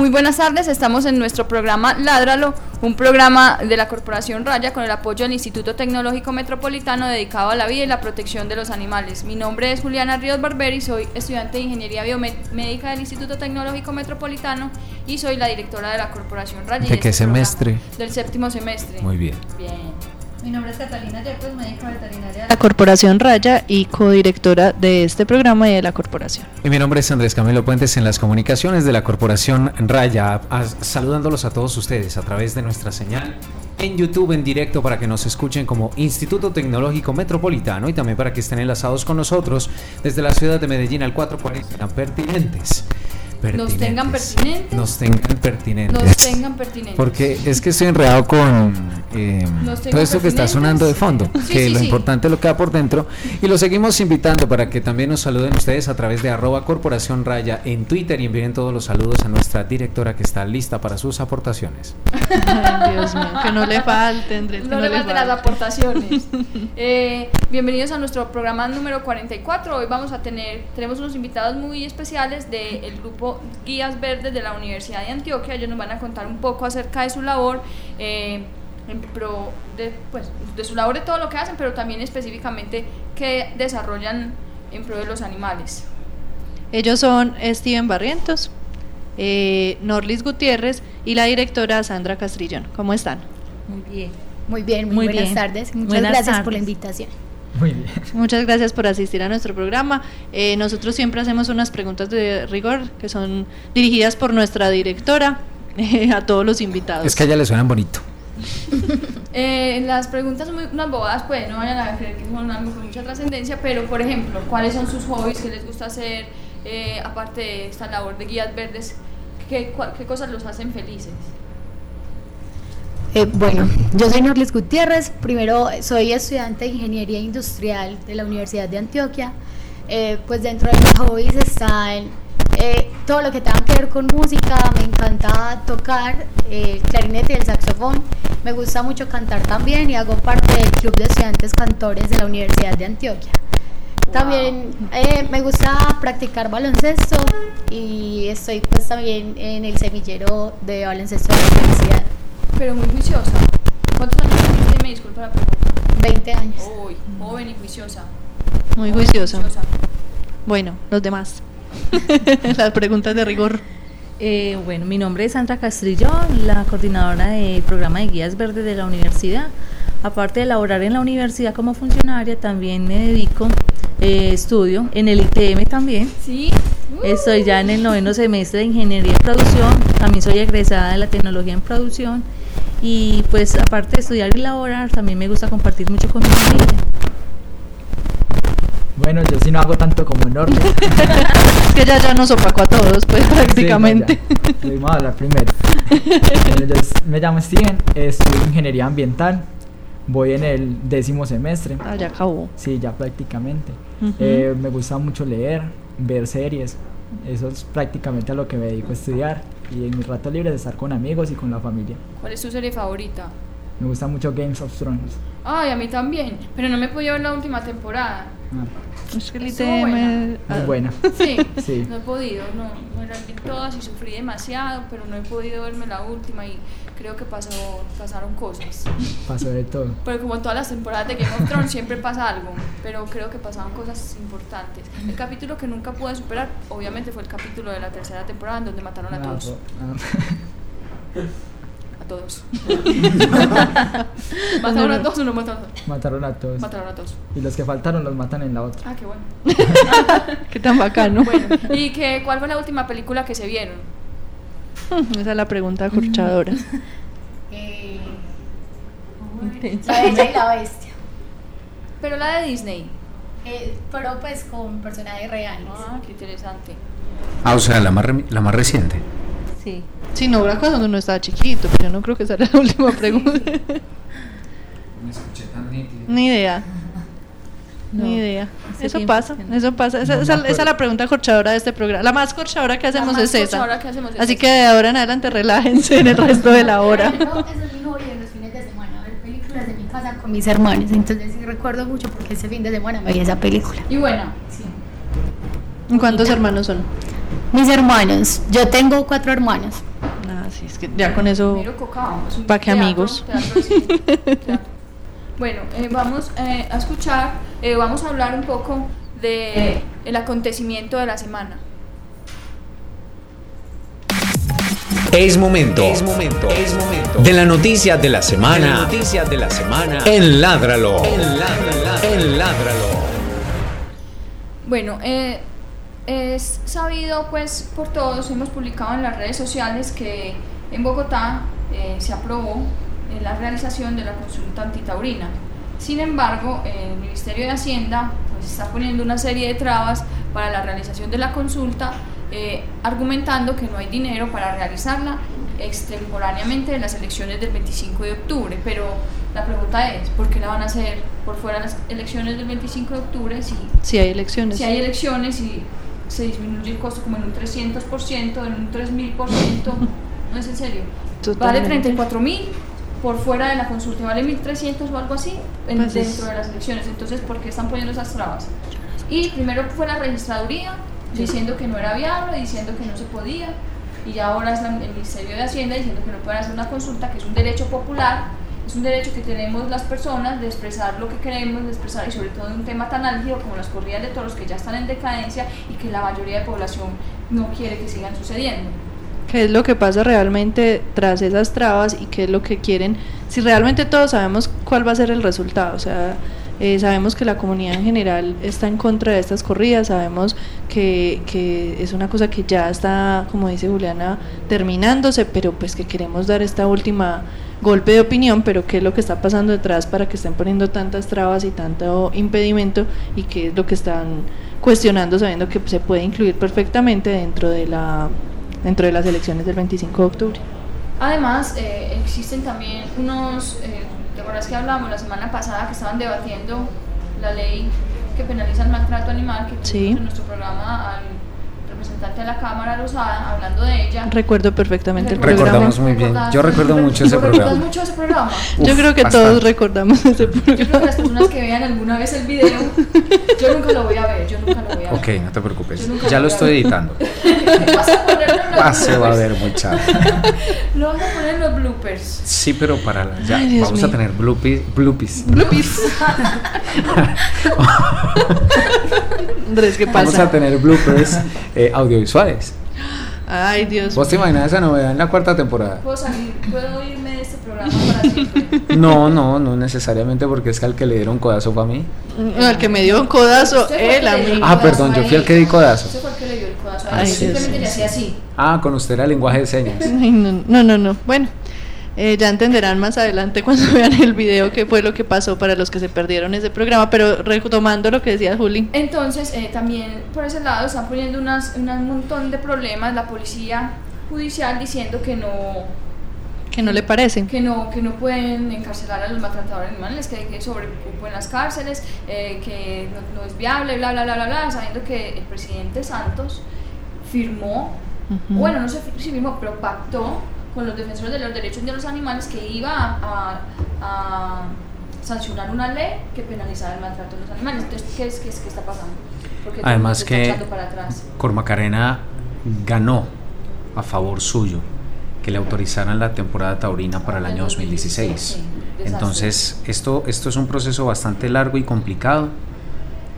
Muy buenas tardes, estamos en nuestro programa Ládralo, un programa de la Corporación Raya con el apoyo del Instituto Tecnológico Metropolitano dedicado a la vida y la protección de los animales. Mi nombre es Juliana Ríos Barberi, soy estudiante de Ingeniería Biomédica del Instituto Tecnológico Metropolitano y soy la directora de la Corporación Raya. ¿De qué este semestre? Del séptimo semestre. Muy bien. Bien. Mi nombre es Catalina Yepes, médica veterinaria de la Corporación Raya y codirectora de este programa y de la corporación. Y mi nombre es Andrés Camilo Puentes en las comunicaciones de la Corporación Raya, saludándolos a todos ustedes a través de nuestra señal en YouTube en directo para que nos escuchen como Instituto Tecnológico Metropolitano y también para que estén enlazados con nosotros desde la ciudad de Medellín al 440 pertinentes. Nos tengan pertinentes. Nos tengan pertinentes. Nos tengan pertinentes. Porque es que estoy enredado con eh, todo esto que está sonando de fondo, Sí, que sí, lo sí. importante es lo que va por dentro. Y lo seguimos invitando para que también nos saluden ustedes a través de arroba corporación raya en Twitter y envíen todos los saludos a nuestra directora que está lista para sus aportaciones. Ay, Dios mío, que no le falte, Andrés. que No le falte las aportaciones. Eh, bienvenidos a nuestro programa número 44. Hoy vamos a tener, tenemos unos invitados muy especiales del grupo Guías Verdes de la Universidad de Antioquia. Ellos nos van a contar un poco acerca de su labor. eh, en pro de, pues, de su labor de todo lo que hacen, pero también específicamente qué desarrollan en pro de los animales. Ellos son Steven Barrientos, eh, Norlis Gutiérrez y la directora Sandra Castrillón. ¿Cómo están? Muy bien. Muy bien, muy, Muy buenas bien. tardes. Muchas Buenas gracias por la invitación. Muy bien. Muchas gracias por asistir a nuestro programa. Eh, nosotros siempre hacemos unas preguntas de rigor que son dirigidas por nuestra directora eh, a todos los invitados. Es que a ella le suenan bonito. Eh, las preguntas son muy, unas bobadas, pues no vayan a creer que son algo con mucha trascendencia, pero por ejemplo, ¿cuáles son sus hobbies? ¿Qué les gusta hacer? Eh, aparte de esta labor de guías verdes, ¿qué, cua- qué cosas los hacen felices? Eh, bueno, yo soy Norlis Gutiérrez. Primero, soy estudiante de Ingeniería Industrial de la Universidad de Antioquia. Eh, pues dentro de mis hobbies están eh, todo lo que tenga que ver con música. Me encanta tocar el clarinete y el saxofón. Me gusta mucho cantar también y hago parte del Club de Estudiantes Cantores de la Universidad de Antioquia. También me gusta practicar baloncesto y estoy pues también en el semillero de baloncesto de la universidad. Pero muy juiciosa. ¿Cuántos años tiene? Me disculpa la pregunta. 20 años. Uy, joven y juiciosa. Muy Joven juiciosa. Bueno, los demás. Las preguntas de rigor. Eh, bueno, mi nombre es Sandra Castrillón, la coordinadora del programa de guías verdes de la universidad. Aparte de laborar en la universidad como funcionaria, también me dedico, eh, estudio en el ITM también. Sí. Uh, Estoy ya en el noveno semestre de Ingeniería en Producción, también soy egresada de la tecnología en producción y pues aparte de estudiar y laborar, también me gusta compartir mucho con mi familia. Bueno, yo sí no hago tanto como Norte. Es que ella ya nos opacó a todos, pues prácticamente. Sí, no, ya. Vamos a hablar primero. Bueno, yo me llamo Steven, estudio ingeniería ambiental. Voy en el décimo semestre. Ah, ya acabó. Sí, ya prácticamente. Eh, me gusta mucho leer, ver series. Eso es prácticamente a lo que me dedico a estudiar. Y en mi rato libre de estar con amigos y con la familia. ¿Cuál es tu serie favorita? Me gusta mucho Games of Thrones. Ay, a mí también, pero no me he podido ver la última temporada. Ah, Es que buena. ah, muy buena. Sí, Sí. no he podido, no, no las vi todas y sufrí demasiado, pero no he podido verme la última y creo que pasó, pasaron cosas. Pasó de todo. Pero como en todas las temporadas de Game of Thrones siempre pasa algo, pero creo que pasaban cosas importantes. El capítulo que nunca pude superar, obviamente, fue el capítulo de la tercera temporada en donde mataron a Ah, todos. ah. A todos. ¿Mataron a todos o no mataron a todos? Mataron a todos. Mataron a todos. Y los que faltaron los matan en la otra. Ah, qué bueno. Qué tan bacano. Bueno, ¿y qué, cuál fue la última película que se vieron? Esa es la pregunta acorchadora. Eh. La Bella y la Bestia. Pero la de Disney. Eh, pero pues con personajes reales. Ah, qué interesante. Ah, o sea, la más, re- la más reciente. Sí. Sí, no, era cuando uno estaba chiquito, pero yo no creo que esa era la última pregunta. Me escuché tan nítido. Ni idea. No, Ni idea. Eso pasa, que no. eso pasa. Esa, No esa- es la pregunta corchadora de este programa. La más corchadora que hacemos es esa. corchadora que hacemos es Así esa. que de ahora en adelante relájense en el resto de la hora. No, eso es mi hobby en los fines de semana, ver películas en mi casa con mis hermanos. Entonces sí recuerdo mucho porque ese fin de semana me vi esa película. Y buena. ¿Y ¿Cuántos hermanos son? Mis hermanos, yo tengo cuatro hermanos. Ah, sí, es que ya con eso. Miro Cocao, es un ¿Pa' qué teatro, amigos? teatro de teatro. Bueno, eh, vamos eh, a escuchar, eh, vamos a hablar un poco de el acontecimiento de la semana. Es momento. Es momento. Es momento. De la noticia de la semana. de la semana. En Ládralo. En Ládralo. Bueno, eh, es sabido pues por todos, hemos publicado en las redes sociales que en Bogotá eh, se aprobó eh, la realización de la consulta antitaurina. Sin embargo, el Ministerio de Hacienda pues, está poniendo una serie de trabas para la realización de la consulta, eh, argumentando que no hay dinero para realizarla extemporáneamente en las elecciones del 25 de octubre. Pero la pregunta es, ¿por qué la van a hacer por fuera de las elecciones del 25 de octubre si Si hay elecciones. si hay elecciones y se disminuye el costo como en un 300%, en un 3000%, no es en serio. Vale Totalmente. 34 mil por fuera de la consulta, vale 1300 o algo así en- Pues es- dentro de las elecciones. Entonces, ¿por qué están poniendo esas trabas? Y primero fue la registraduría diciendo que no era viable, diciendo que no se podía, y ya ahora es la- el Ministerio de Hacienda diciendo que no pueden hacer una consulta, que es un derecho popular, es un derecho que tenemos las personas de expresar lo que queremos, de expresar, y sobre todo en un tema tan álgido como las corridas de toros que ya están en decadencia y que la mayoría de población no quiere que sigan sucediendo. Qué es lo que pasa realmente tras esas trabas y qué es lo que quieren. Si realmente todos sabemos cuál va a ser el resultado, o sea, eh, sabemos que la comunidad en general está en contra de estas corridas, sabemos que, que es una cosa que ya está, como dice Juliana, terminándose, pero pues que queremos dar esta última golpe de opinión, pero qué es lo que está pasando detrás para que estén poniendo tantas trabas y tanto impedimento y qué es lo que están cuestionando sabiendo que se puede incluir perfectamente dentro de la dentro de las elecciones del 25 de octubre. Además, eh, existen también unos, eh, ¿te acuerdas que hablamos la semana pasada que estaban debatiendo la ley que penaliza el maltrato animal, que Sí. en nuestro programa al representante de la Cámara Rosada hablando de ella? Recuerdo perfectamente el programa. Recordamos muy bien. Yo recuerdo mucho ese ¿Recuerdas programa. mucho ese programa? Yo creo que bastante. todos recordamos ese Yo creo que programa. las personas que vean alguna vez el video, yo nunca lo voy a ver, yo nunca lo voy a ver. Ok, no te preocupes. Ya lo estoy editando. Vas a los va a bloopers. ver mucha. Lo vas a poner en los bloopers. Sí, pero para la, ya Ay, vamos a tener bloopis. bloopis. Andrés, ¿qué Vamos pasa? a tener bloopers eh, audiovisuales. Ay, Dios. ¿Vos te imaginas esa novedad en la cuarta temporada? Puedo salir, puedo irme de este programa para siempre. No, no, no necesariamente porque es que al que le dieron codazo fue a mí. No, el que me dio un codazo, él a mí. Ah, perdón, yo fui el él. que di codazo. Usted fue el que le dio el codazo Ay, Simplemente le hacía así. Ah, con usted era lenguaje de señas. Ay, no, no, no, no. Bueno, eh, ya entenderán más adelante cuando vean el video qué fue lo que pasó para los que se perdieron ese programa. Pero retomando lo que decía Juli, Entonces, eh, también por ese lado están poniendo unas, unas- un montón de problemas la policía judicial diciendo que no, que no le parecen. que no, que no pueden encarcelar a los maltratadores de animales, que hay que sobrecupo en las cárceles, eh, que no, no es viable, bla, bla, bla, bla, bla, sabiendo que el presidente Santos firmó, bueno, no sé si firmó, pero pactó con los defensores de los derechos de los animales que iba a, a- a sancionar una ley que penalizara el maltrato de los animales. Entonces, ¿qué, es, qué, es- qué está pasando? Porque Además que para atrás. Cormacarena ganó a favor suyo que le autorizaran la temporada taurina para el año 2016. Sí, desastre. Entonces, esto, esto es un proceso bastante largo y complicado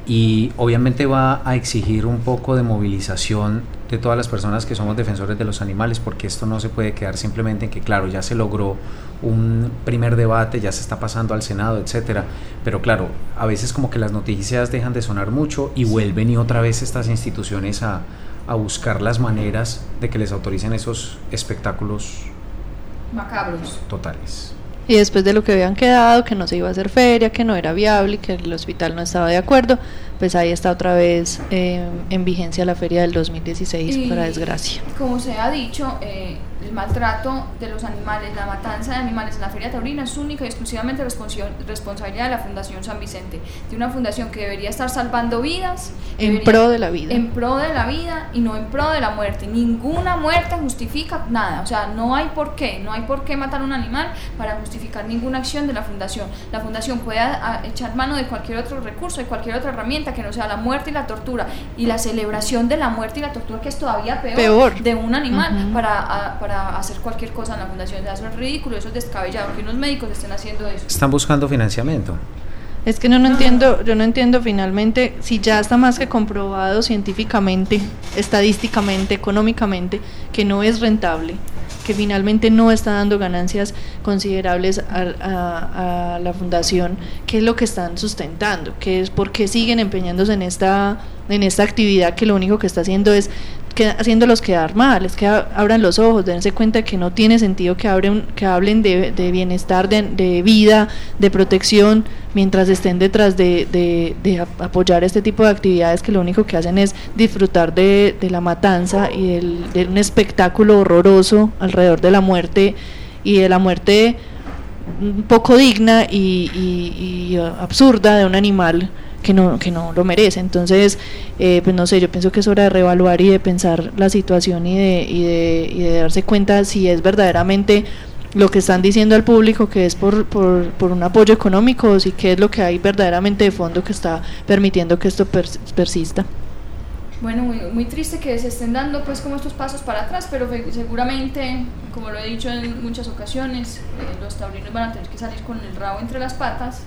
y obviamente va a exigir un poco de movilización de todas las personas que somos defensores de los animales, porque esto no se puede quedar simplemente en que, claro, ya se logró un primer debate, ya se está pasando al Senado, etcétera, pero claro, a veces como que las noticias dejan de sonar mucho y vuelven y otra vez estas instituciones a, a buscar las maneras de que les autoricen esos espectáculos Macabros. totales. Y después de lo que habían quedado, que no se iba a hacer feria, que no era viable, que el hospital no estaba de acuerdo, pues ahí está otra vez eh, en vigencia la feria del 2016, Y, para desgracia. Como se ha dicho, eh, el maltrato de los animales, la matanza de animales en la Feria Taurina es única y exclusivamente responsabilidad de la Fundación San Vicente, de una fundación que debería estar salvando vidas. En debería- pro de la vida. En pro de la vida y no en pro de la muerte. Ninguna muerte justifica nada. O sea, no hay por qué. No hay por qué matar un animal para justificar ninguna acción de la fundación. La fundación puede a- a echar mano de cualquier otro recurso, de cualquier otra herramienta que no sea la muerte y la tortura. Y la celebración de la muerte y la tortura, que es todavía peor, Peor. de un animal, Ujú. para, a- para hacer cualquier cosa en la fundación. O sea, eso es ridículo, eso es descabellado. Que unos médicos estén haciendo eso. Están buscando financiamiento. Es que no, no entiendo, yo no entiendo finalmente si ya está más que comprobado científicamente, estadísticamente, económicamente, que no es rentable, que finalmente no está dando ganancias considerables a, a- a la fundación, qué es lo que están sustentando, qué es por qué siguen empeñándose en esta, en esta actividad que lo único que está haciendo es que, haciéndolos quedar mal, es que abran los ojos, dense cuenta que no tiene sentido que, abren, que hablen de, de bienestar, de, de vida, de protección, mientras estén detrás de, de- de ap- apoyar este tipo de actividades que lo único que hacen es disfrutar de, la matanza y del, de un espectáculo horroroso alrededor de la muerte y de la muerte poco digna y, uh, absurda de un animal que no, que no lo merece. Entonces, eh, pues no sé, yo pienso que es hora de reevaluar y de pensar la situación y de, y de, y de darse cuenta si es verdaderamente lo que están diciendo al público que es por, por, por un apoyo económico o si qué es lo que hay verdaderamente de fondo que está permitiendo que esto pers- persista. Bueno, muy, muy triste que se estén dando pues como estos pasos para atrás, pero seguramente, como lo he dicho en muchas ocasiones, eh, los taurinos van a tener que salir con el rabo entre las patas,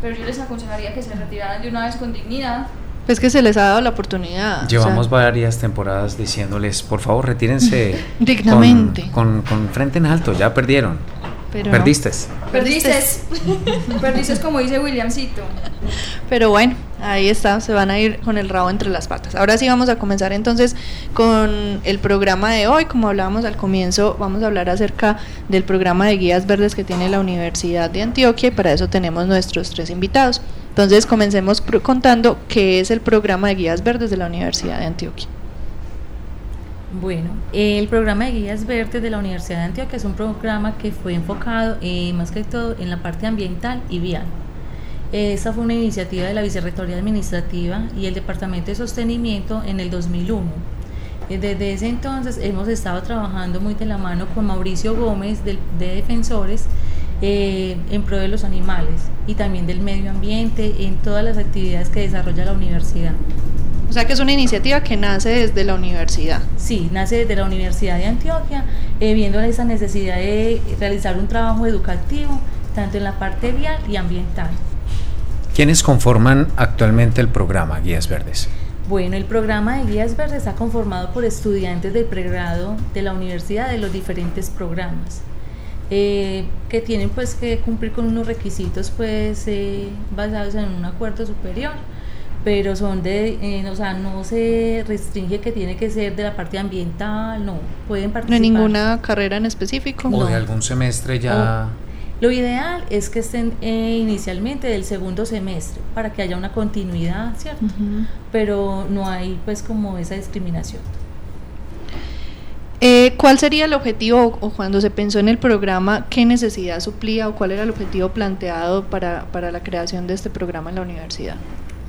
pero yo les aconsejaría que se retiraran de una vez con dignidad. Pues que se les ha dado la oportunidad. o sea, Llevamos varias temporadas diciéndoles, por favor, retírense Dignamente. Con, con, con frente en alto, ya perdieron. pero no. Perdiste. Perdiste, perdiste como dice Williamcito. Pero bueno, ahí está, se van a ir con el rabo entre las patas. Ahora sí vamos a comenzar entonces con el programa de hoy. Como hablábamos al comienzo, vamos a hablar acerca del programa de guías verdes que tiene la Universidad de Antioquia y para eso tenemos nuestros tres invitados. Entonces comencemos contando qué es el programa de guías verdes de la Universidad de Antioquia. Bueno, el programa de guías verdes de la Universidad de Antioquia es un programa que fue enfocado eh, más que todo en la parte ambiental y vial. Esta fue una iniciativa de la Vicerrectoría Administrativa y el Departamento de Sostenimiento en el 2001. Eh, Desde ese entonces hemos estado trabajando muy de la mano con Mauricio Gómez de, Defensores eh, en pro de los animales y también del medio ambiente en todas las actividades que desarrolla la universidad. O sea que es una iniciativa que nace desde la universidad. Sí, nace desde la Universidad de Antioquia, eh, viendo esa necesidad de realizar un trabajo educativo, tanto en la parte vial y ambiental. ¿Quiénes conforman actualmente el programa Guías Verdes? Bueno, el programa de Guías Verdes está conformado por estudiantes del pregrado de la universidad de los diferentes programas, eh, que tienen pues que cumplir con unos requisitos pues eh, basados en un acuerdo superior, pero son de, eh, o sea, no se restringe que tiene que ser de la parte ambiental, no, pueden No participar. hay ninguna carrera en específico. ¿O No. de algún semestre ya? Lo ideal es que estén eh, inicialmente del segundo semestre para que haya una continuidad, ¿cierto? Pero no hay pues como esa discriminación. Eh, ¿Cuál sería el objetivo o, cuando se pensó en el programa, qué necesidad suplía o cuál era el objetivo planteado para, para la creación de este programa en la universidad?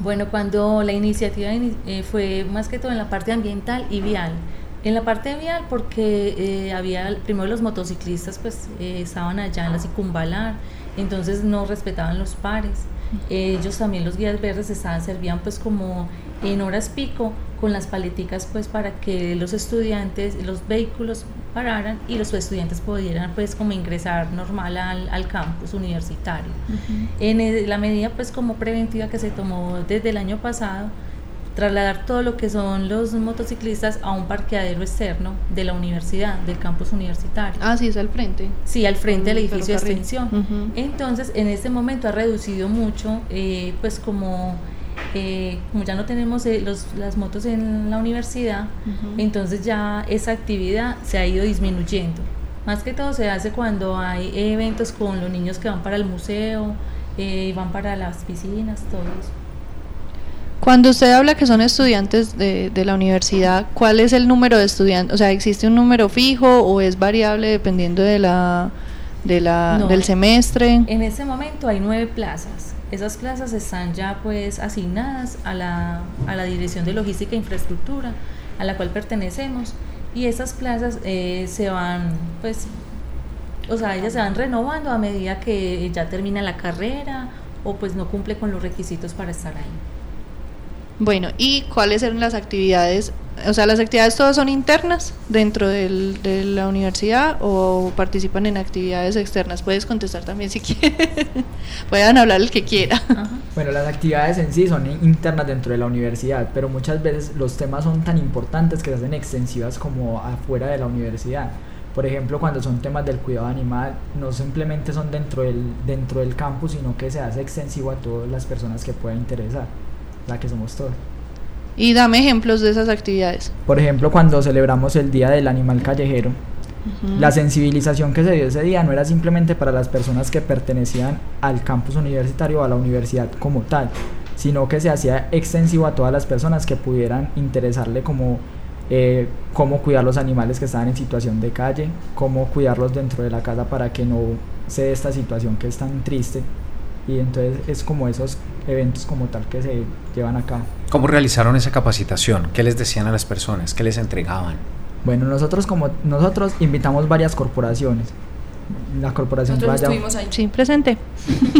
Bueno, cuando la iniciativa ini- eh, fue más que todo en la parte ambiental y vial. En la parte vial porque eh, había, primero los motociclistas pues eh, estaban allá en la circunvalar, entonces no respetaban los pares. Ellos también los guías verdes estaban, servían pues como en horas pico con las paleticas pues para que los estudiantes, los vehículos pararan y los estudiantes pudieran pues como ingresar normal al, al campus universitario. En el- la medida pues como preventiva que se tomó desde el año pasado, trasladar todo lo que son los motociclistas a un parqueadero externo de la universidad, del campus universitario. Ah, sí, es al frente. Sí, al frente del Mm, edificio de extensión. Entonces, en este momento ha reducido mucho, eh, pues como, eh, como ya no tenemos eh, los, las motos en la universidad, entonces ya esa actividad se ha ido disminuyendo. Más que todo se hace cuando hay eventos con los niños que van para el museo, eh, van para las piscinas, todo eso. Cuando usted habla que son estudiantes de, de, la universidad, ¿cuál es el número de estudiantes? O sea, ¿existe un número fijo o es variable dependiendo de la, de la, No, del semestre? En ese momento hay nueve plazas. Esas plazas están ya pues asignadas a la, a la Dirección de Logística e Infraestructura, a la cual pertenecemos. Y esas plazas eh, se van pues, o sea, ellas se van renovando a medida que ya termina la carrera o pues no cumple con los requisitos para estar ahí. Bueno, ¿y cuáles eran las actividades? O sea, ¿las actividades todas son internas dentro del, de la universidad o participan en actividades externas? Puedes contestar también si quieres. Puedan hablar el que quiera. Bueno, las actividades en sí son internas dentro de la universidad, pero muchas veces los temas son tan importantes que se hacen extensivas como afuera de la universidad. Por ejemplo, cuando son temas del cuidado animal, no simplemente son dentro del, dentro del campus, sino que se hace extensivo a todas las personas que pueda interesar, la que somos todos. Y dame ejemplos de esas actividades. Por ejemplo, cuando celebramos el Día del Animal Callejero, Ujú. la sensibilización que se dio ese día no era simplemente para las personas que pertenecían al campus universitario o a la universidad como tal, sino que se hacía extensivo a todas las personas que pudieran interesarle como eh, cómo cuidar los animales que estaban en situación de calle, cómo cuidarlos dentro de la casa para que no se dé esta situación que es tan triste. Y entonces es como esos eventos como tal que se llevan a cabo. ¿Cómo realizaron esa capacitación? ¿Qué les decían a las personas? ¿Qué les entregaban? Bueno, nosotros como nosotros invitamos varias corporaciones. La corporación Nosotros Raya, estuvimos ahí. Sí, presente.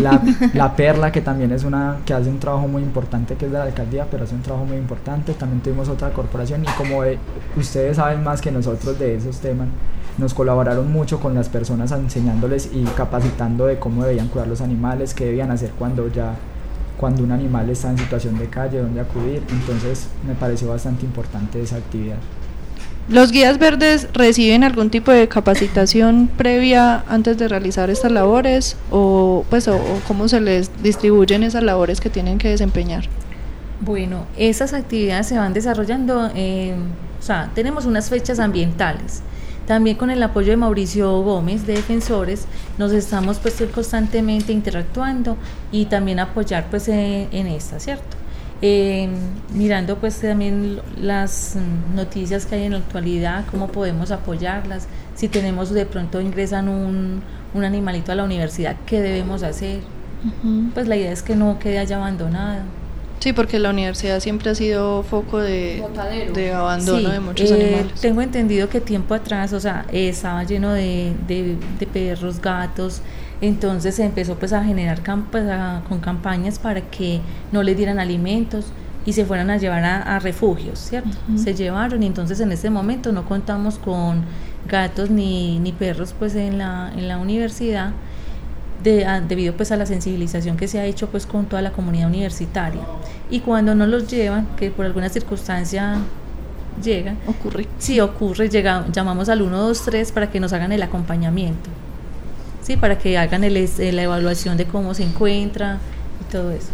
la, la Perla, que también es una que hace un trabajo muy importante, que es de la alcaldía, pero hace un trabajo muy importante. También tuvimos otra corporación y como eh, ustedes saben más que nosotros de esos temas, nos colaboraron mucho con las personas enseñándoles y capacitando de cómo debían cuidar los animales, qué debían hacer cuando ya cuando un animal está en situación de calle, dónde acudir. Entonces me pareció bastante importante esa actividad. ¿Los guías verdes reciben algún tipo de capacitación previa antes de realizar estas labores o pues o, o cómo se les distribuyen esas labores que tienen que desempeñar? Bueno, esas actividades se van desarrollando, eh, o sea, tenemos unas fechas ambientales. También con el apoyo de Mauricio Gómez de Defensores nos estamos pues constantemente interactuando y también apoyar pues en, en esta, ¿cierto? Eh, mirando pues también las noticias que hay en la actualidad, cómo podemos apoyarlas, si tenemos de pronto ingresan un, un animalito a la universidad, ¿qué debemos hacer? Pues la idea es que no quede allá abandonado. Sí, porque la universidad siempre ha sido foco de, abandono Sí, de muchos eh, animales. Tengo entendido que tiempo atrás, o sea, eh, estaba lleno de, de- de perros, gatos, entonces se empezó pues a generar pues, a- con campañas para que no les dieran alimentos y se fueran a llevar a, a refugios, ¿cierto? Se llevaron y entonces en este momento no contamos con gatos ni, ni perros pues en la, en la universidad de- a- debido pues a la sensibilización que se ha hecho pues con toda la comunidad universitaria. Y cuando no los llevan que por alguna circunstancia llegan Ocurre. si ocurre llega, llamamos al 123 para que nos hagan el acompañamiento sí para que hagan el, es- la evaluación de cómo se encuentra y todo eso.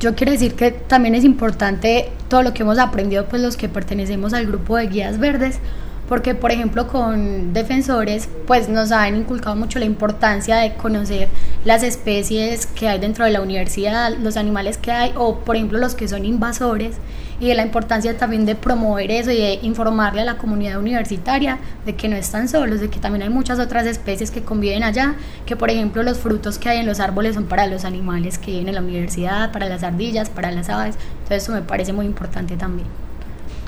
Yo quiero decir que también es importante todo lo que hemos aprendido, pues los que pertenecemos al grupo de guías verdes, porque por ejemplo con defensores, pues nos han inculcado mucho la importancia de conocer las especies que hay dentro de la universidad, los animales que hay, o por ejemplo los que son invasores, y de la importancia también de promover eso y de informarle a la comunidad universitaria de que no están solos, de que también hay muchas otras especies que conviven allá, que por ejemplo los frutos que hay en los árboles son para los animales que viven en la universidad, para las ardillas, para las aves, entonces eso me parece muy importante también.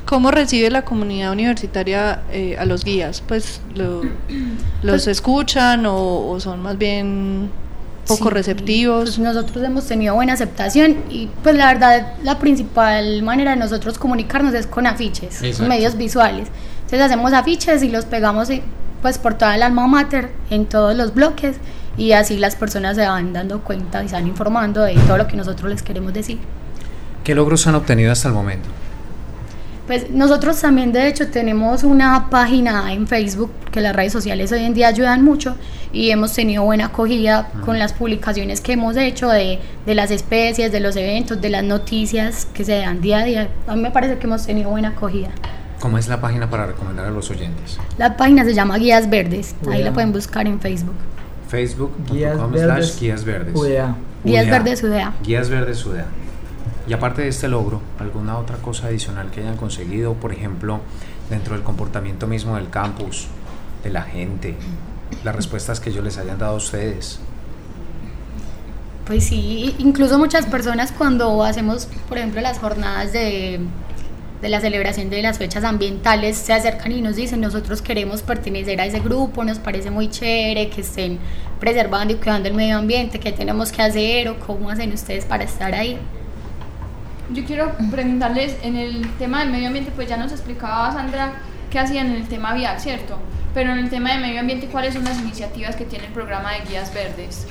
¿Cómo recibe la comunidad universitaria eh, a los guías? Pues lo- los escuchan o, o son más bien poco Sí, receptivos. pues nosotros hemos tenido buena aceptación y pues la verdad la principal manera de nosotros comunicarnos es con afiches, Exacto. medios visuales. Entonces hacemos afiches y los pegamos eh, pues por toda el alma mater en todos los bloques y así las personas se van dando cuenta y se van informando de todo lo que nosotros les queremos decir. ¿Qué logros han obtenido hasta el momento? Pues nosotros también de hecho tenemos una página en Facebook que las redes sociales hoy en día ayudan mucho y hemos tenido buena acogida con las publicaciones que hemos hecho de, de las especies, de los eventos, de las noticias que se dan día a día. A mí me parece que hemos tenido buena acogida. ¿Cómo es la página para recomendar a los oyentes? La página se llama Guías Verdes. Ahí Udea. la pueden buscar en Facebook. Guías Facebook.com Verdes, slash Guías Verdes. UDA. Guías UDA. Verdes UDA. Guías Verdes UDA. Y aparte de este logro, ¿alguna otra cosa adicional que hayan conseguido? Por ejemplo, dentro del comportamiento mismo del campus, de la gente, las respuestas que ellos les hayan dado a ustedes. Pues sí, incluso muchas personas cuando hacemos, por ejemplo, las jornadas de, de la celebración de las fechas ambientales, se acercan y nos dicen, nosotros queremos pertenecer a ese grupo, nos parece muy chévere que estén preservando y cuidando el medio ambiente, qué tenemos que hacer o cómo hacen ustedes para estar ahí. Yo quiero preguntarles en el tema del medio ambiente, pues ya nos explicaba Sandra qué hacían en el tema vial, ¿cierto? Pero en el tema de medio ambiente, ¿cuáles son las iniciativas que tiene el programa de guías verdes?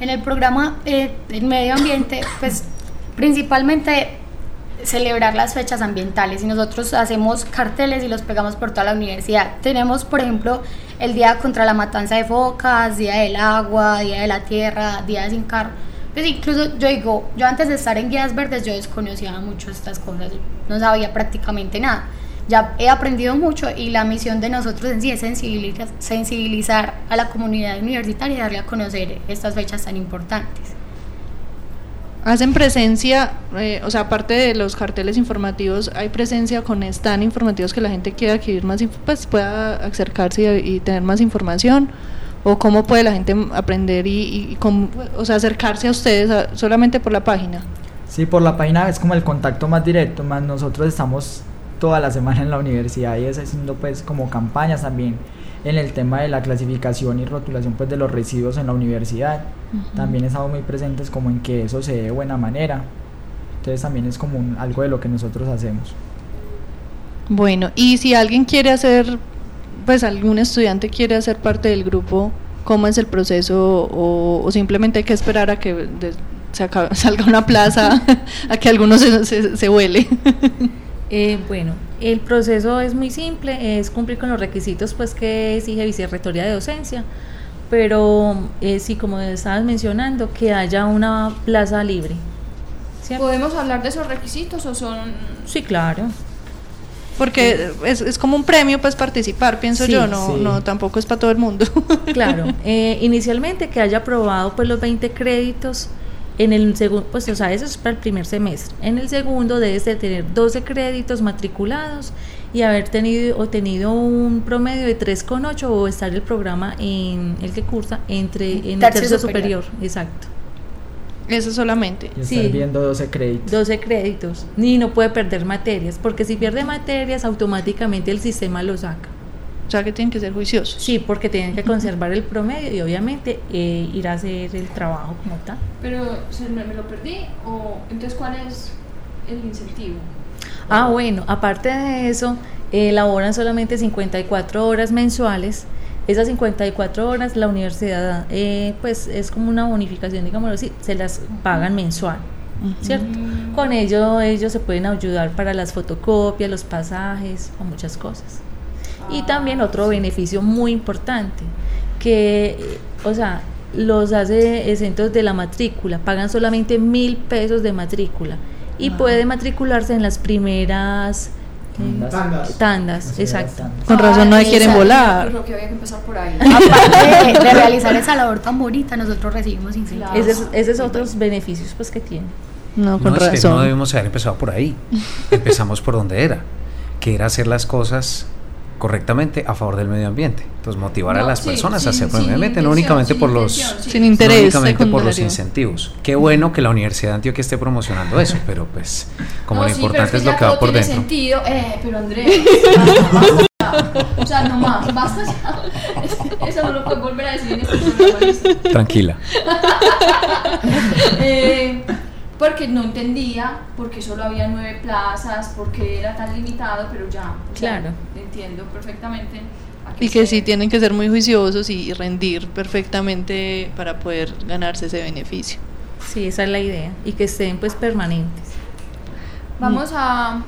En el programa eh, del medio ambiente, pues principalmente celebrar las fechas ambientales y nosotros hacemos carteles y los pegamos por toda la universidad. Tenemos, por ejemplo, el Día contra la Matanza de Focas, Día del Agua, Día de la Tierra, Día de Sin Carro. Pues incluso yo digo, yo antes de estar en Guías Verdes yo desconocía mucho estas cosas, no sabía prácticamente nada. Ya he aprendido mucho y la misión de nosotros en sí es sensibilizar, sensibilizar a la comunidad universitaria y darle a conocer estas fechas tan importantes. Hacen presencia, eh, o sea, aparte de los carteles informativos, hay presencia con stand informativos que la gente quiera adquirir más, pues pueda acercarse y, y tener más información, o cómo puede la gente aprender y, y- cómo- o sea, acercarse a ustedes a- solamente por la página. Sí, por la página es como el contacto más directo, más nosotros estamos toda la semana en la universidad y es haciendo pues como campañas también en el tema de la clasificación y rotulación pues de los residuos en la universidad. También estamos muy presentes como en que eso se dé de buena manera. Entonces también es como un- algo de lo que nosotros hacemos. Bueno, y si alguien quiere hacer, pues algún estudiante quiere hacer parte del grupo, ¿cómo es el proceso? O, o simplemente hay que esperar a que de- se acabe- salga una plaza, a que alguno se, se, se vuele. Eh, bueno, el proceso es muy simple, es cumplir con los requisitos pues que exige Vicerrectoría de Docencia, pero eh, sí, como estabas mencionando, que haya una plaza libre. ¿cierto? ¿Podemos hablar de esos requisitos o son...? Sí, claro. Porque es, es como un premio pues participar, pienso Sí, yo, no, sí. no tampoco es para todo el mundo. Claro, eh, inicialmente que haya aprobado pues los 20 créditos en el segundo, pues o sea, eso es para el primer semestre. En el segundo debes de tener 12 créditos matriculados y haber tenido o tenido un promedio de 3,8 o estar el programa en el que cursa entre en el Tercio tercio superior. superior, exacto. Eso solamente. Y Sí. estar viendo 12 créditos. 12 créditos, ni no puede perder materias, porque si pierde materias automáticamente el sistema lo saca. O sea que tienen que ser juiciosos. Sí, porque tienen que conservar el promedio y obviamente eh, ir a hacer el trabajo como tal. Pero ¿se me, me lo perdí o entonces cuál es el incentivo? Ah, bueno, aparte de eso, eh, elaboran solamente 54 horas mensuales. Esas 54 horas la universidad, eh, pues es como una bonificación, digámoslo así, se las pagan mensual, ¿cierto? Con ello ellos se pueden ayudar para las fotocopias, los pasajes o muchas cosas. Y también otro beneficio muy importante, que, o sea, los hace exentos de la matrícula, pagan solamente mil pesos de matrícula y puede matricularse en las primeras Tandas. tandas, exacto. tandas. Con razón no Ah, hay quieren volar. Creo que había que empezar por ahí. Aparte de, realizar esa labor tan bonita, nosotros recibimos incentivos. Claro. Ese es, ese es otros beneficios pues que tiene. No, con no, es que razón. no debemos haber empezado por ahí. Empezamos por donde era, que era hacer las cosas correctamente a favor del medio ambiente. Entonces, motivar a No, las sí, personas a sin- hacer sin medio ambiente, no únicamente sin por los sí. Sin no interés únicamente por los incentivos. Qué bueno que la Universidad de Antioquia esté promocionando eso, pero pues como No, lo sí, importante es que lo que va por tiene dentro. sentido. Eh, pero Andrés, basta, o sea, no más, basta ya. Eso no lo puedes volver a decir en este programa. Tranquila. Eh, porque no entendía porque solo había nueve plazas, porque era tan limitado, pero ya, sea, Claro. entiendo perfectamente. qué Y que sí tienen que ser muy juiciosos y rendir perfectamente para poder ganarse ese beneficio. Sí, esa es la idea. Y que estén pues permanentes. Vamos a,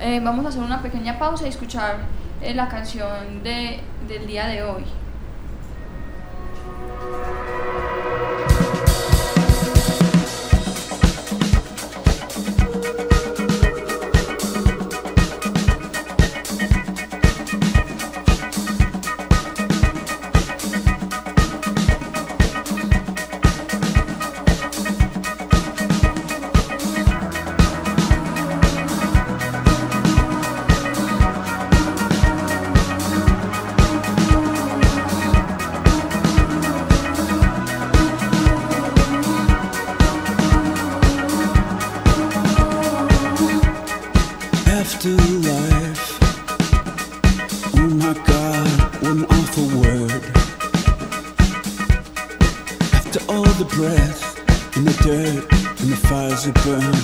eh, vamos a hacer una pequeña pausa y escuchar eh, la canción de, del día de hoy. it.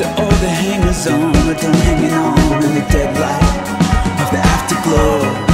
To all the hangers on, I'm hanging on in the dead light of the afterglow.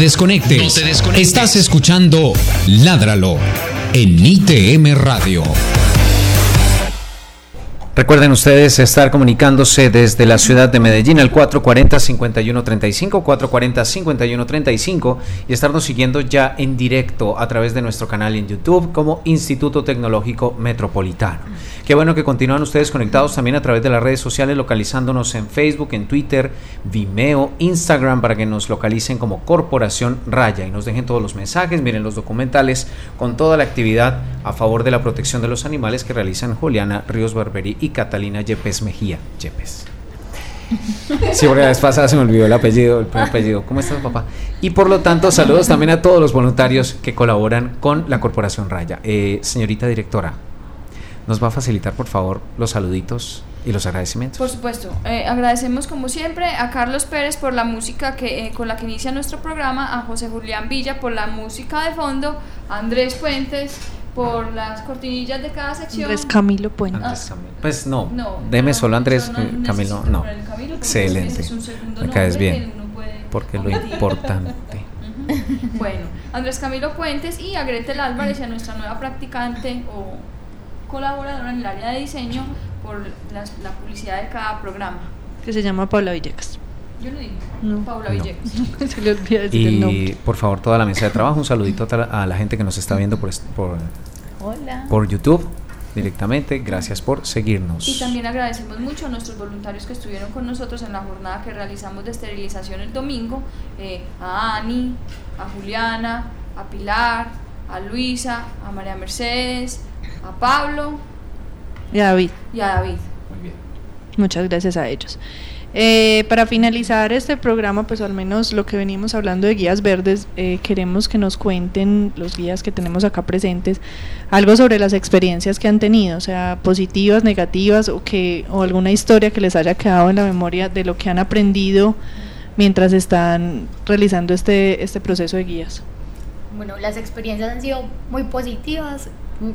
Desconectes. No te desconectes. Estás escuchando Ládralo en ITM Radio. Recuerden ustedes estar comunicándose desde la ciudad de Medellín al 440-5135, 440-5135 y estarnos siguiendo ya en directo a través de nuestro canal en YouTube como Instituto Tecnológico Metropolitano. Qué bueno que continúan ustedes conectados también a través de las redes sociales, localizándonos en Facebook, en Twitter, Vimeo, Instagram, para que nos localicen como Corporación Raya y nos dejen todos los mensajes, miren los documentales con toda la actividad a favor de la protección de los animales que realizan Juliana Ríos Barberi y Catalina Yepes Mejía. Yepes. Sí, porque la vez pasada se me olvidó el apellido, el apellido. ¿Cómo estás, papá? Y por lo tanto, saludos también a todos los voluntarios que colaboran con la Corporación Raya. Eh, señorita directora, ¿nos va a facilitar, por favor, los saluditos y los agradecimientos? Por supuesto, eh, agradecemos como siempre a Carlos Pérez por la música que, eh, con la que inicia nuestro programa, a José Julián Villa por la música de fondo, a Andrés Puentes por las cortinillas de cada sección. Andrés Camilo Puentes. Andrés Camilo. Pues no, No, deme no, solo Andrés no Camilo, no. Camilo Excelente. es un Me caes bien. Porque lo importante. Bueno, Andrés Camilo Puentes y a Gretel Álvarez y a nuestra nueva practicante o colaboradora en el área de diseño por las- la publicidad de cada programa. Que se llama Paula Villegas. Yo lo digo, No. Paula No. Villegas. se le olvida decir el Y nombre. por favor, toda la mesa de trabajo, un saludito a la gente que nos está viendo por, por, Hola. por YouTube directamente. Gracias por seguirnos. Y también agradecemos mucho a nuestros voluntarios que estuvieron con nosotros en la jornada que realizamos de esterilización el domingo, eh, a Ani, a Juliana, a Pilar, a Luisa, a María Mercedes, a Pablo Y a David. y a David. Muy bien. Muchas gracias a ellos. Eh, para finalizar este programa, pues al menos lo que venimos hablando de guías verdes, eh, queremos que nos cuenten los guías que tenemos acá presentes algo sobre las experiencias que han tenido, o sea, positivas, negativas o que o alguna historia que les haya quedado en la memoria de lo que han aprendido mientras están realizando este este proceso de guías. Bueno, las experiencias han sido muy positivas,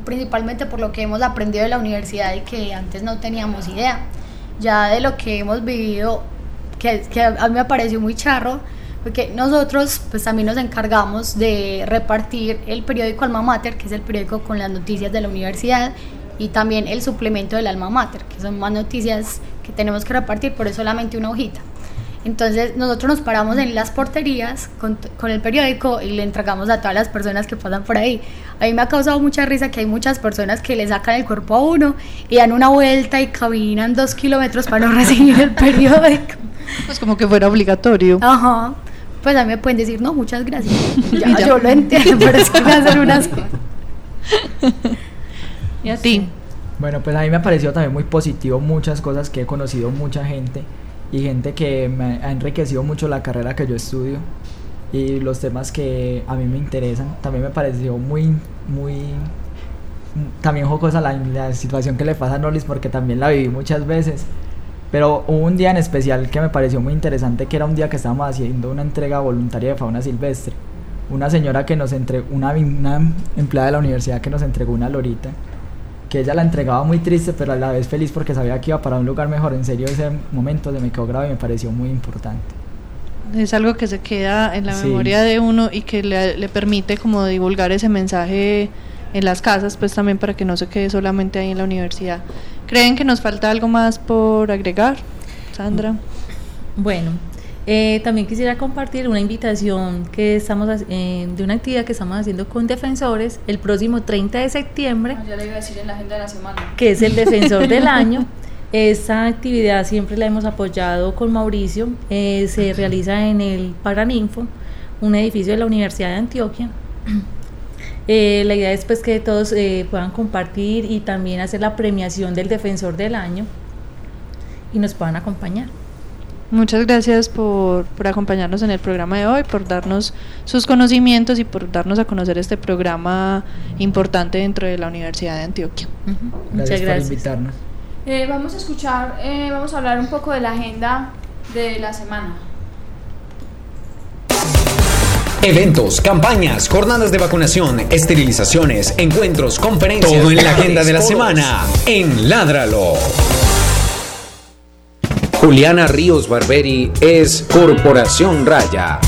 principalmente por lo que hemos aprendido de la universidad y que antes no teníamos idea. Ya de lo que hemos vivido, que, a mí me pareció muy charro, porque nosotros pues también nos encargamos de repartir el periódico Alma Mater, que es el periódico con las noticias de la universidad, y también el suplemento del Alma Mater, que son más noticias que tenemos que repartir, pero es solamente una hojita. Entonces nosotros nos paramos en las porterías con, con el periódico y le entregamos a todas las personas que pasan por ahí. A mí me ha causado mucha risa que hay muchas personas que le sacan el cuerpo a uno y dan una vuelta y caminan dos kilómetros para no recibir el periódico. Pues como que fuera obligatorio. Ajá. Pues a mí me pueden decir, no, muchas gracias. Ya, Y ya. Yo lo entiendo, pero es que me hacen unas cosas. Y a ti. Bueno, pues a mí me ha parecido también muy positivo muchas cosas que he conocido mucha gente y gente que me ha enriquecido mucho la carrera que yo estudio y los temas que a mí me interesan. También me pareció muy, muy, también jocosa la, la situación que le pasa a Nolis porque también la viví muchas veces. Pero hubo un día en especial que me pareció muy interesante, que era un día que estábamos haciendo una entrega voluntaria de fauna silvestre. Una señora que nos entregó, una, una empleada de la universidad que nos entregó una lorita que ella la entregaba muy triste, pero a la vez feliz porque sabía que iba para un lugar mejor. En serio, ese momento se me quedó grave y me pareció muy importante. Es algo que se queda en la Sí. memoria de uno y que le, le permite como divulgar ese mensaje en las casas, pues también para que no se quede solamente ahí en la universidad. ¿Creen que nos falta algo más por agregar, Sandra? Bueno, eh, también quisiera compartir una invitación que estamos eh, de una actividad que estamos haciendo con defensores el próximo 30 de septiembre, Ah, Ya le iba a decir en la agenda de la semana. que es el defensor del año. Esta actividad siempre la hemos apoyado con Mauricio. eh, se realiza en el Paraninfo, un edificio de la Universidad de Antioquia. Eh, la idea es pues que todos eh, puedan compartir y también hacer la premiación del defensor del año y nos puedan acompañar. Muchas gracias por, por acompañarnos en el programa de hoy, por darnos sus conocimientos y por darnos a conocer este programa importante dentro de la Universidad de Antioquia. Muchas por gracias. invitarnos. Eh, vamos a escuchar, eh, vamos a hablar un poco de la agenda de la semana. Eventos, campañas, jornadas de vacunación, esterilizaciones, encuentros, conferencias. Todo en la agenda de la semana en Ládralo. Juliana Ríos Barberi es Corporación Raya.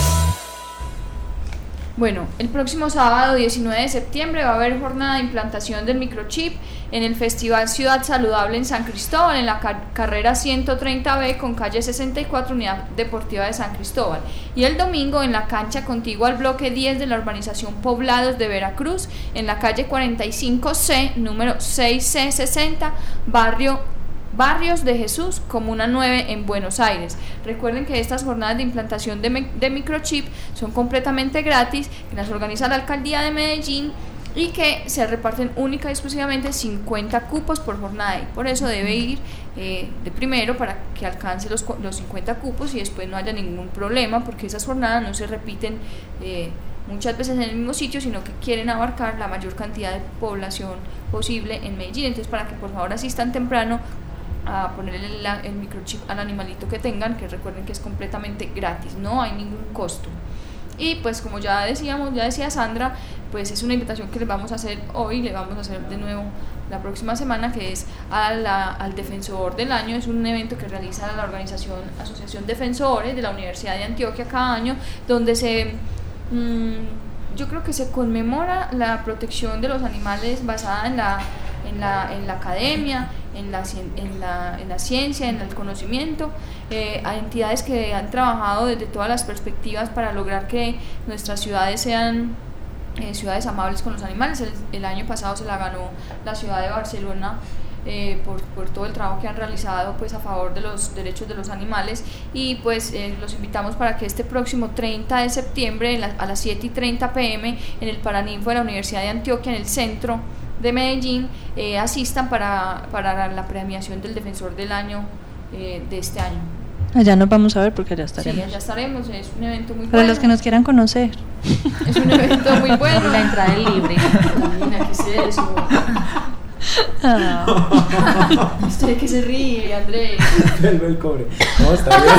Bueno, el próximo sábado 19 de septiembre va a haber jornada de implantación del microchip en el Festival Ciudad Saludable en San Cristóbal, en la ca- carrera 130B con calle 64, Unidad Deportiva de San Cristóbal. Y el domingo en la cancha contigua al bloque 10 de la urbanización Poblados de Veracruz, en la calle 45C, número 6C60, barrio Barrios de Jesús, Comuna 9 en Buenos Aires. Recuerden que estas jornadas de implantación de, microchip son completamente gratis, que las organiza la Alcaldía de Medellín y que se reparten única y exclusivamente 50 cupos por jornada. Y por eso debe ir eh, de primero para que alcance los, los 50 cupos y después no haya ningún problema porque esas jornadas no se repiten eh, muchas veces en el mismo sitio sino que quieren abarcar la mayor cantidad de población posible en Medellín. Entonces para que por favor asistan temprano a ponerle el microchip al animalito que tengan que recuerden que es completamente gratis no hay ningún costo y pues como ya decíamos, ya decía Sandra, pues es una invitación que les vamos a hacer hoy, le vamos a hacer de nuevo la próxima semana, que es a la- al Defensor del Año. Es un evento que realiza la organización Asociación Defensores de la Universidad de Antioquia cada año, donde se... mm, yo creo que se conmemora la protección de los animales basada en la, en la, en la academia, en la, en, la, en la ciencia, en el conocimiento, eh, a entidades que han trabajado desde todas las perspectivas para lograr que nuestras ciudades sean eh, ciudades amables con los animales. El, el año pasado se la ganó la ciudad de Barcelona eh, por, por todo el trabajo que han realizado pues a favor de los derechos de los animales y pues eh, los invitamos para que este próximo 30 de septiembre a las 7 y 30 pm en el Paraninfo de la Universidad de Antioquia en el centro de Medellín eh, asistan para, para la- premiación del defensor del año eh, de este año. Allá nos vamos a ver porque allá Sí, estaremos. allá estaremos, es un evento muy Para bueno. los que nos quieran conocer. Es un evento muy bueno. La entrada es libre. Mira, ¿qué es eso? Ah. Usted que se ríe, Andrés. El, el cobre. No, está bien.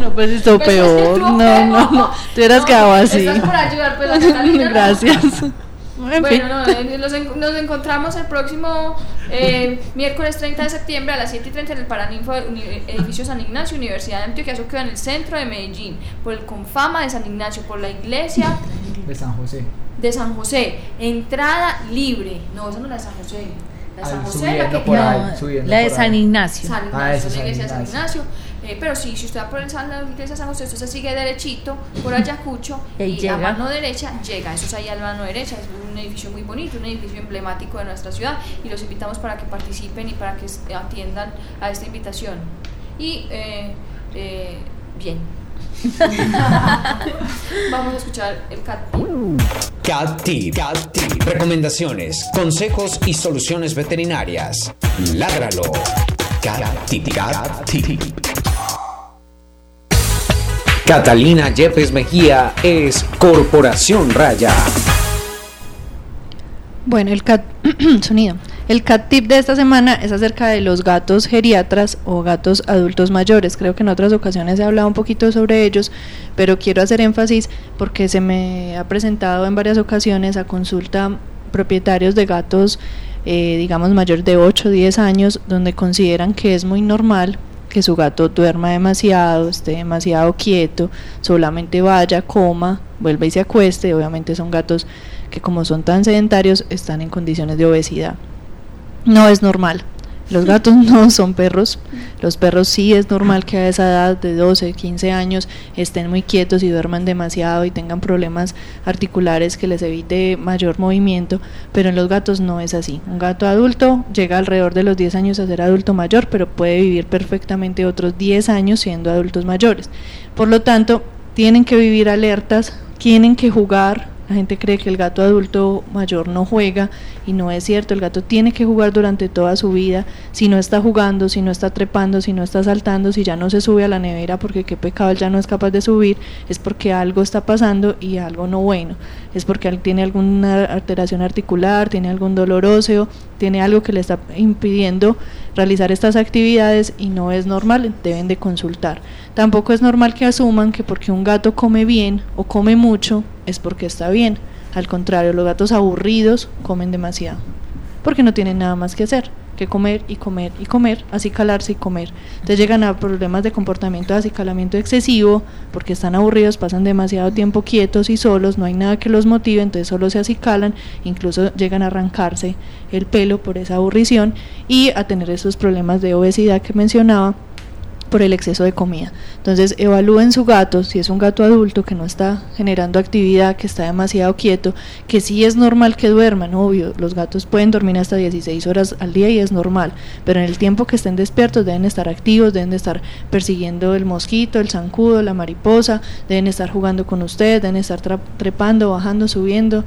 Ah, no, pues estuvo Pues, es que peor. estuvo No, peor. no, no. Te hubieras No, quedado así. Estás por ayudar, pues, a Catalina. Gracias. En fin. Bueno, no, eh, nos, en- nos encontramos el próximo eh, miércoles 30 de septiembre a las 7 y 30 en el Paraninfo Edificio San Ignacio, Universidad de Antioquia. Eso queda en el centro de Medellín, por el Confama de San Ignacio, por la iglesia De San José. de San José. Entrada libre. No, esa no es la de San José. La de San José, la que subiendo la de San. Ignacio. San Ignacio, Ah, esa es la San iglesia de San Ignacio. Ignacio. Eh, pero sí, si usted va por el San, la iglesia de San José, usted se sigue derechito por Ayacucho Y y a mano derecha llega. Eso es ahí a la mano derecha. Es un edificio muy bonito, un edificio emblemático de nuestra ciudad y los invitamos para que participen y para que atiendan a esta invitación. Y eh, eh, bien. Vamos a escuchar el cat. Cat Tip. Cat Tip. Recomendaciones, consejos y soluciones veterinarias. Ládralo. Cat Tip. Cat Tip. Catalina Yepes Mejía es Corporación Raya. Bueno, el cat sonido. El cat tip de esta semana es acerca de los gatos geriatras o gatos adultos mayores. Creo que en otras ocasiones he hablado un poquito sobre ellos, pero quiero hacer énfasis porque se me ha presentado en varias ocasiones a consulta propietarios de gatos, eh, digamos mayores de 8 o 10 años, donde consideran que es muy normal que su gato duerma demasiado, esté demasiado quieto, solamente vaya, coma, vuelva y se acueste. Obviamente son gatos que como son tan sedentarios están en condiciones de obesidad. No es normal. Los gatos no son perros. Los perros sí es normal que a esa edad de 12, 15 años estén muy quietos y duerman demasiado y tengan problemas articulares que les evite mayor movimiento, pero en los gatos no es así. Un gato adulto llega alrededor de los 10 años a ser adulto mayor, pero puede vivir perfectamente otros 10 años siendo adultos mayores. Por lo tanto, tienen que vivir alertas, tienen que jugar. La gente cree que el gato adulto mayor no juega y no es cierto, el gato tiene que jugar durante toda su vida. Si no está jugando, si no está trepando, si no está saltando, si ya no se sube a la nevera porque qué pecado él ya no es capaz de subir, es porque algo está pasando y algo no bueno. Es porque él tiene alguna alteración articular, tiene algún dolor óseo, tiene algo que le está impidiendo realizar estas actividades y no es normal, deben de consultar. Tampoco es normal que asuman que porque un gato come bien o come mucho es porque está bien. Al contrario, los gatos aburridos comen demasiado porque no tienen nada más que hacer. que comer y comer y comer, acicalarse y comer. Entonces llegan a problemas de comportamiento de acicalamiento excesivo, porque están aburridos, pasan demasiado tiempo quietos y solos, no hay nada que los motive, entonces solo se acicalan, incluso llegan a arrancarse el pelo por esa aburrición y a tener esos problemas de obesidad que mencionaba por el exceso de comida. Entonces evalúen su gato, si es un gato adulto que no está generando actividad, que está demasiado quieto, que sí es normal que duerman, obvio, los gatos pueden dormir hasta 16 horas al día y es normal, pero en el tiempo que estén despiertos deben estar activos, deben de estar persiguiendo el mosquito, el zancudo, la mariposa, deben estar jugando con ustedes, deben estar trepando, bajando, subiendo.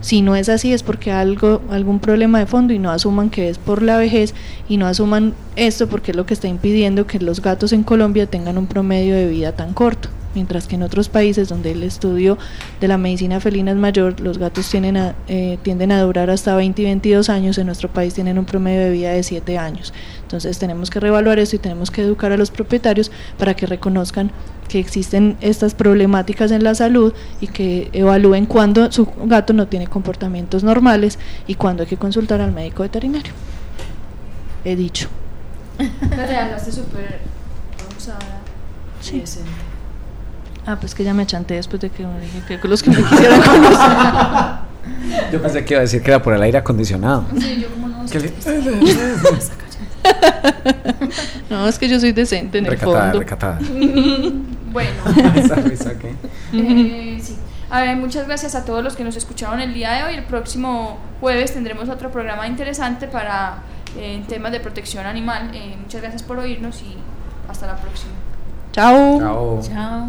Si no es así es porque algo, algún problema de fondo y no asuman que es por la vejez y no asuman esto porque es lo que está impidiendo que los gatos en Colombia tengan un promedio de vida tan corto. Mientras que en otros países donde el estudio de la medicina felina es mayor, los gatos tienen a- eh, tienden a durar hasta 20 y 22 años, en nuestro país tienen un promedio de vida de 7 años. Entonces tenemos que reevaluar esto y tenemos que educar a los propietarios para que reconozcan que existen estas problemáticas en la salud y que evalúen cuándo su gato no tiene comportamientos normales y cuándo hay que consultar al médico veterinario. He dicho. Te hablaste súper pausada Sí. y decente. Ah, pues que ya me chanté después de que me dije que los que me quisieran conocer. Yo pensé que iba a decir que era por el aire acondicionado. Sí, yo como no ¿Qué le- No, es que yo soy decente en el Recatada, fondo. recatada. Bueno, Esa risa que- eh, sí. A ver, muchas gracias a todos los que nos escucharon el día de hoy. El próximo jueves tendremos otro programa interesante para eh, temas de protección animal. Eh, muchas gracias por oírnos y hasta la próxima. Chao. Chao. Chao.